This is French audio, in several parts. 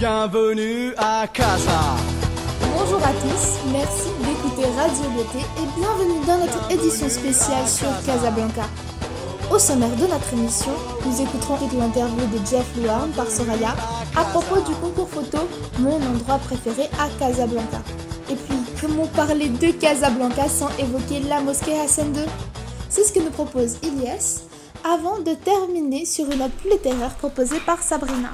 Bienvenue à Casa. Bonjour à tous, merci d'écouter Radio Beauté et bienvenue dans notre édition spéciale sur Casablanca. Au sommaire de notre émission, nous écouterons l'interview de Jeff Luan par Soraya à propos du concours photo Mon endroit préféré à Casablanca. Et puis, comment parler de Casablanca sans évoquer la mosquée Hassan II C'est ce que nous propose Ilyes avant de terminer sur une note plus littéraire proposée par Sabrina.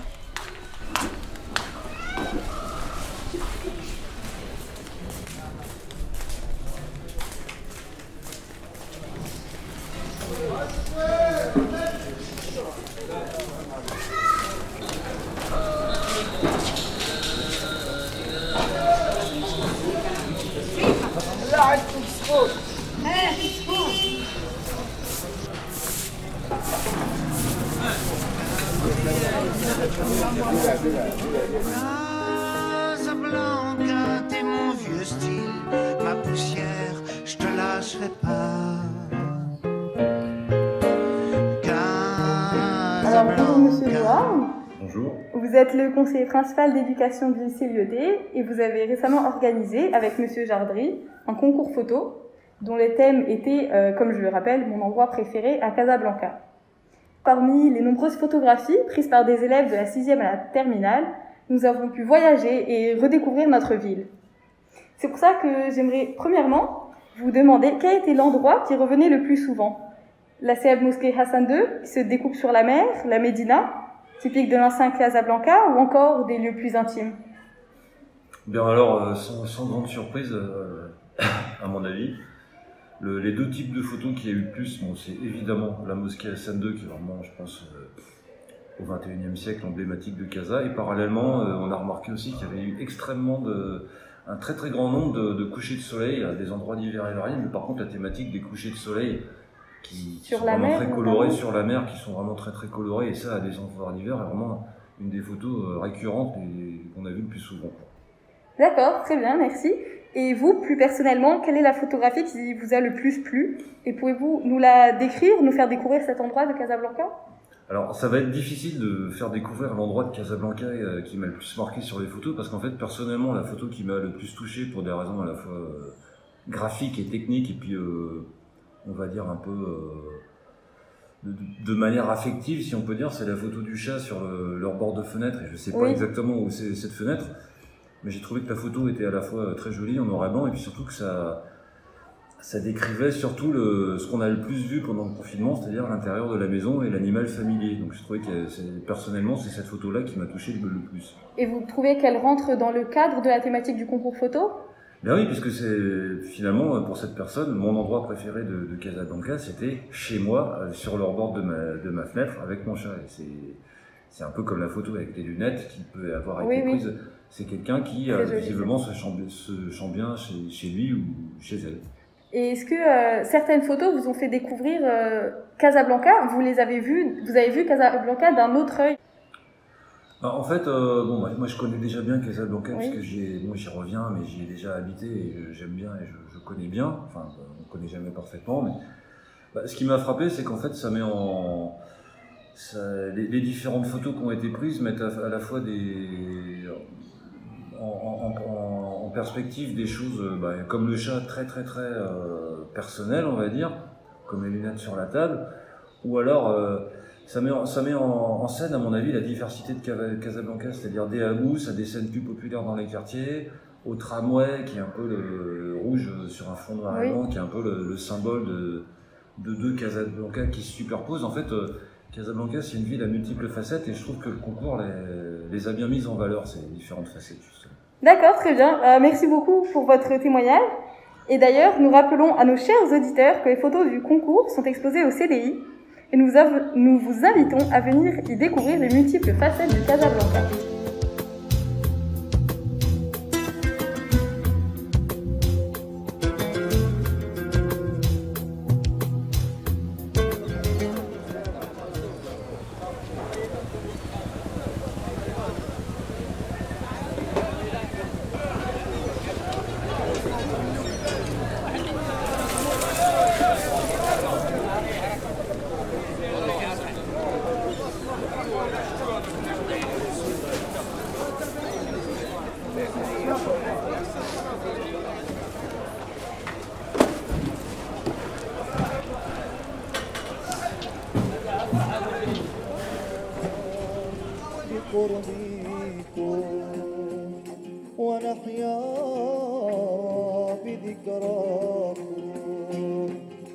Casablanca, t'es mon vieux style, ma poussière, je te lâcherai pas. Alors Monsieur Loire, Bonjour. vous êtes le conseiller principal d'éducation du lycée Lyoté et vous avez récemment organisé avec Monsieur Jardry un concours photo dont les thèmes étaient, euh, comme je le rappelle, mon endroit préféré à Casablanca. Parmi les nombreuses photographies prises par des élèves de la 6e à la terminale, nous avons pu voyager et redécouvrir notre ville. C'est pour ça que j'aimerais premièrement vous demander quel était l'endroit qui revenait le plus souvent. La célèbre mosquée Hassan II, qui se découpe sur la mer, la Médina, typique de l'ancien Casablanca, ou encore des lieux plus intimes. Bien alors, euh, sans, grande surprise, euh, à mon avis, le- les deux types de photos qu'il y a eu le plus, bon, c'est évidemment la mosquée Hassan II, qui est vraiment, je pense, euh, au XXIe siècle, emblématique de Casa. Et parallèlement, on a remarqué aussi qu'il y avait eu extrêmement de, un très très grand nombre de, de couchers de soleil à des endroits d'hiver et variés, mais par contre la thématique des couchers de soleil qui, Sur sont la vraiment mer, très colorés sur la mer, qui sont vraiment très très colorés, et ça à des endroits d'hiver est vraiment une des photos euh, récurrentes et qu'on a vues le plus souvent. D'accord, très bien, merci. Et vous, plus personnellement, quelle est la photographie qui vous a le plus plu? Et pouvez-vous nous la décrire, nous faire découvrir cet endroit de Casablanca? Alors, ça va être difficile de faire découvrir l'endroit de Casablanca euh, qui m'a le plus marqué sur les photos, parce qu'en fait, personnellement, la photo qui m'a le plus touché pour des raisons à la fois euh, graphiques et techniques, et puis, euh, on va dire un peu euh, de, de manière affective, si on peut dire, c'est la photo du chat sur le- leur bord de fenêtre, et je sais pas Oui. exactement où c'est cette fenêtre, mais j'ai trouvé que la photo était à la fois très jolie en noir et blanc, et puis surtout que ça ça décrivait surtout le, ce qu'on a le plus vu pendant le confinement, c'est-à-dire l'intérieur de la maison et l'animal familier. Donc je trouvais que personnellement, c'est cette photo-là qui m'a touché le plus. Et vous trouvez qu'elle rentre dans le cadre de la thématique du concours photo? Ben oui, puisque c'est finalement pour cette personne, mon endroit préféré de, de Casablanca, c'était chez moi, euh, sur le bord de ma, de ma fenêtre, avec mon chat. C'est un peu comme la photo avec les lunettes qui peut avoir été Oui, oui. prise. C'est quelqu'un qui euh, visiblement se sent, se sent bien chez, chez lui ou chez elle. Et est-ce que euh, certaines photos vous ont fait découvrir Casablanca? Vous les avez vues, vous avez vu Casablanca d'un autre œil? Bah, en fait, euh, bon, bah, moi je connais déjà bien Casablanca Oui. puisque j'y moi j'y reviens, mais j'y ai déjà habité et je- j'aime bien et je, je connais bien. Enfin, euh, on connaît jamais parfaitement, mais bah, ce qui m'a frappé, c'est qu'en fait, ça met en ça- les, les différentes photos qui ont été prises mettent à, à la fois des en, en- en- en perspective des choses euh, bah, comme le chat très très très euh, personnel, on va dire, comme les lunettes sur la table, ou alors euh, ça met, en- ça met en, en scène, à mon avis, la diversité de Casablanca, c'est-à-dire des hagousses à des scènes plus populaires dans les quartiers, au tramway, qui est un peu le, le rouge sur un fond noir et blanc, qui est un peu le, le symbole de, de deux Casablanca qui se superposent. En fait, euh, Casablanca, c'est une ville à multiples facettes, et je trouve que le concours les, les a bien mises en valeur, ces différentes facettes, justement. D'accord, très bien. Euh, merci beaucoup pour votre témoignage. Et d'ailleurs, nous rappelons à nos chers auditeurs que les photos du concours sont exposées au CDI et nous, vous invitons à venir y découvrir les multiples facettes du Casablanca. بقربكم ونحيا بذكراكم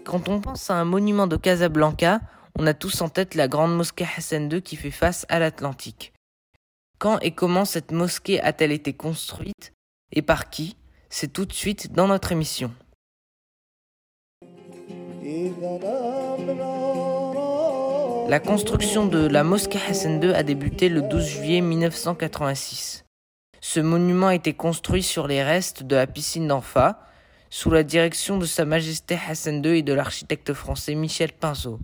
Quand on pense à un monument de Casablanca, on a tous en tête la grande mosquée Hassan II qui fait face à l'Atlantique. Quand et comment cette mosquée a-t-elle été construite et par qui C'est tout de suite dans notre émission. La construction de la mosquée Hassan II a débuté le 12 juillet 1986. Ce monument a été construit sur les restes de la piscine d'Anfa, sous la direction de Sa Majesté Hassan II et de l'architecte français Michel Pinceau.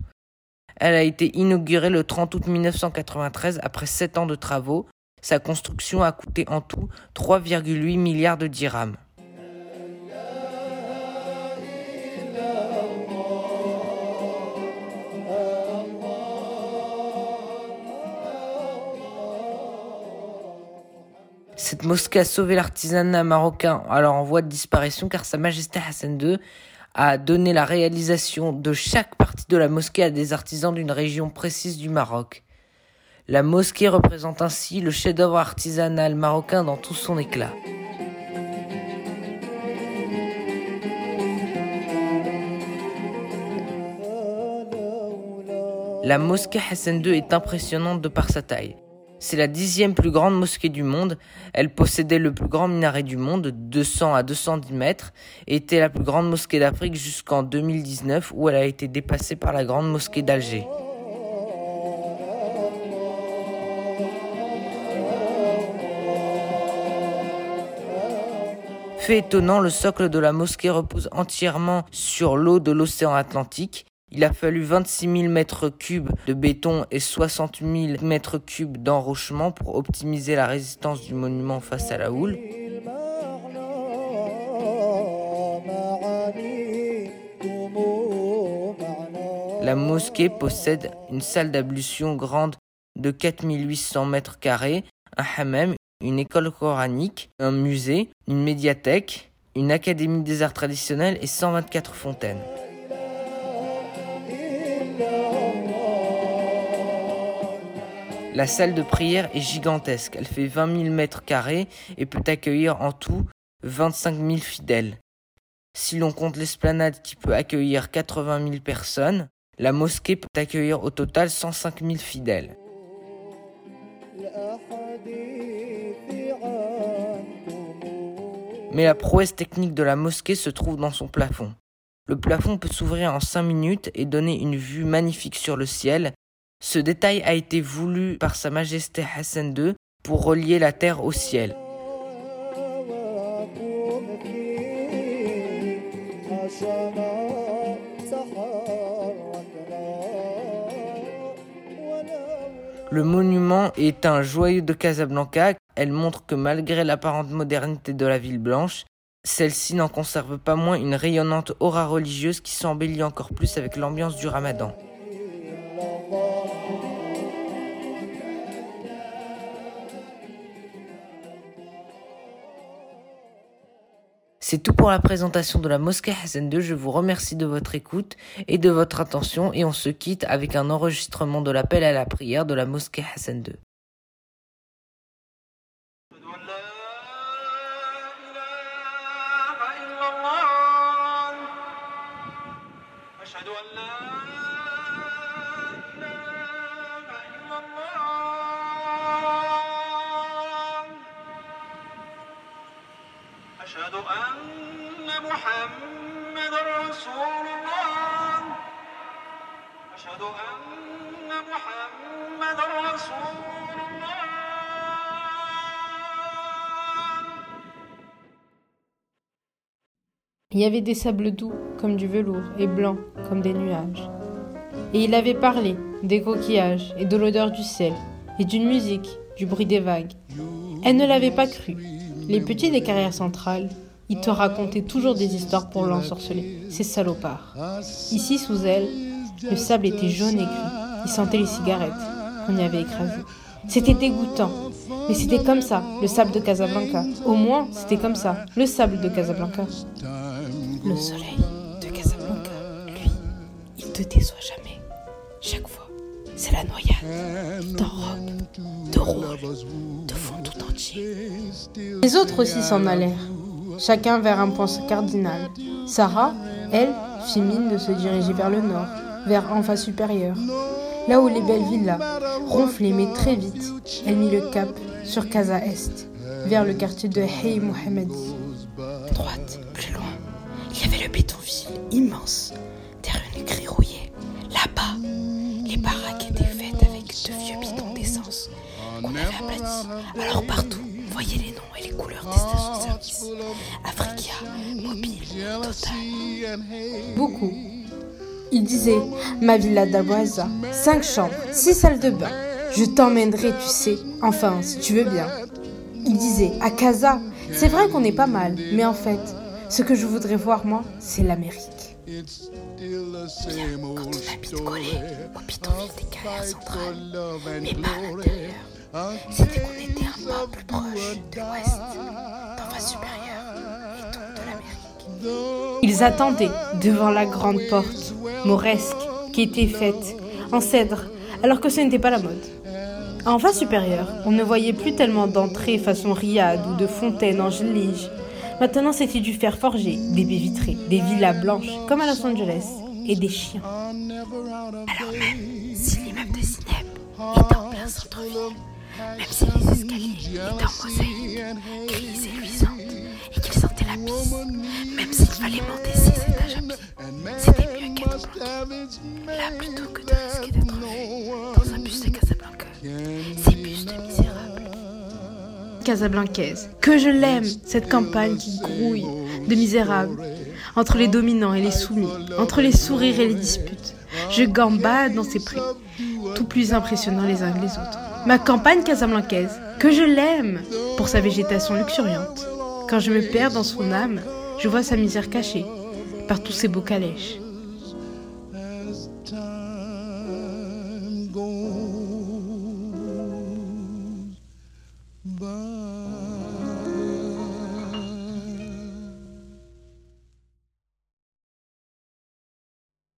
Elle a été inaugurée le 30 août 1993 après sept ans de travaux. Sa construction a coûté en tout 3,8 milliards de dirhams. Cette mosquée a sauvé l'artisanat marocain alors en voie de disparition car Sa Majesté Hassan II a donné la réalisation de chaque partie de la mosquée à des artisans d'une région précise du Maroc. La mosquée représente ainsi le chef-d'œuvre artisanal marocain dans tout son éclat. La mosquée Hassan II est impressionnante de par sa taille. C'est la dixième plus grande mosquée du monde. Elle possédait le plus grand minaret du monde, 200 à 210 mètres, et était la plus grande mosquée d'Afrique jusqu'en 2019 où elle a été dépassée par la grande mosquée d'Alger. Fait étonnant, le socle de la mosquée repose entièrement sur l'eau de l'océan Atlantique. Il a fallu 26 000 mètres cubes de béton et 60 000 mètres cubes d'enrochement pour optimiser la résistance du monument face à la houle. La mosquée possède une salle d'ablution grande de 4800 mètres carrés, un hammam, une école coranique, un musée, une médiathèque, une académie des arts traditionnels et 124 fontaines. La salle de prière est gigantesque, elle fait 20 000 mètres carrés et peut accueillir en tout 25 000 fidèles. Si l'on compte l'esplanade qui peut accueillir 80 000 personnes, la mosquée peut accueillir au total 105 000 fidèles. Mais la prouesse technique de la mosquée se trouve dans son plafond. Le plafond peut s'ouvrir en 5 minutes et donner une vue magnifique sur le ciel ce détail a été voulu par Sa Majesté Hassan II pour relier la terre au ciel. Le monument est un joyau de Casablanca. Elle montre que malgré l'apparente modernité de la ville blanche, celle-ci n'en conserve pas moins une rayonnante aura religieuse qui s'embellit encore plus avec l'ambiance du ramadan. C'est tout pour la présentation de la mosquée Hassan II. Je vous remercie de votre écoute et de votre attention et on se quitte avec un enregistrement de l'appel à la prière de la mosquée Hassan II. أشهد أن لا إله إلا الله أشهد أن محمد رسول الله أشهد أن محمد رسول الله Il y avait des sables doux comme du velours et blancs comme des nuages. Et il avait parlé des coquillages et de l'odeur du ciel et d'une musique, du bruit des vagues. Elle ne l'avait pas cru. Les petits des carrières centrales, ils te racontaient toujours des histoires pour l'ensorceler, ces salopards. Ici, sous elle, le sable était jaune et gris. Il sentait les cigarettes qu'on y avait écrasées. C'était dégoûtant. Mais c'était comme ça, le sable de Casablanca. Au moins, c'était comme ça, le sable de Casablanca. Le soleil de Casablanca, lui, il te déçoit jamais. Chaque fois, c'est la noyade. Il t'enrobe de rouge, de fond tout entier. Les autres aussi s'en allèrent, chacun vers un point cardinal. Sarah, elle, fit mine de se diriger vers le nord, vers Enfa supérieur, là où les belles villas ronflaient mais très vite. Elle mit le cap sur Casa Est, vers le quartier de Hey Mohammadi. Droite, plus loin, il y avait le bétonville immense, des rues gris rouillées. Là-bas, les baraques étaient faites avec de vieux bidons d'essence qu'on avait aplatis. Alors partout, voyait les noms et les couleurs des stations-service. Africa, Mobile, Total. Beaucoup. Il disait Ma villa d'Aboisa, cinq chambres, six salles de bain. Je t'emmènerai, tu sais, enfin, si tu veux bien. Il disait À Casa, c'est vrai qu'on est pas mal, mais en fait, ce que je voudrais voir, moi, c'est l'Amérique. Bien, quand on habite collé au bidonville des carrières centrales, mais pas à l'intérieur, c'était qu'on était un peu plus proche de l'ouest, d'en face supérieure, et donc de l'Amérique. Ils attendaient devant la grande porte, mauresque, qui était faite en cèdre, alors que ce n'était pas la mode. En face supérieure, on ne voyait plus tellement d'entrées façon riad ou de fontaines en gelige. Maintenant, c'était du fer forgé, des baies vitrées, des villas blanches, comme à Los Angeles, et des chiens. Alors même si l'immeuble de Zineb est en plein centre-ville, même si les escaliers étaient en mosaïque, grises et luisantes, et qu'il sentait la pisse, même s'il fallait monter six étages à pied, c'était mieux qu'être. Là, plutôt que de risquer d'être vu dans un bus de Casablanca, ces bus de misérables. Casablancaise, que je l'aime, cette campagne qui grouille de misérables, entre les dominants et les soumis, entre les sourires et les disputes. Je gambade dans ces prés, tout plus impressionnants les uns que les autres. Ma campagne casablancaise, que je l'aime pour sa végétation luxuriante. Quand je me perds dans son âme, je vois sa misère cachée par tous ces beaux calèches.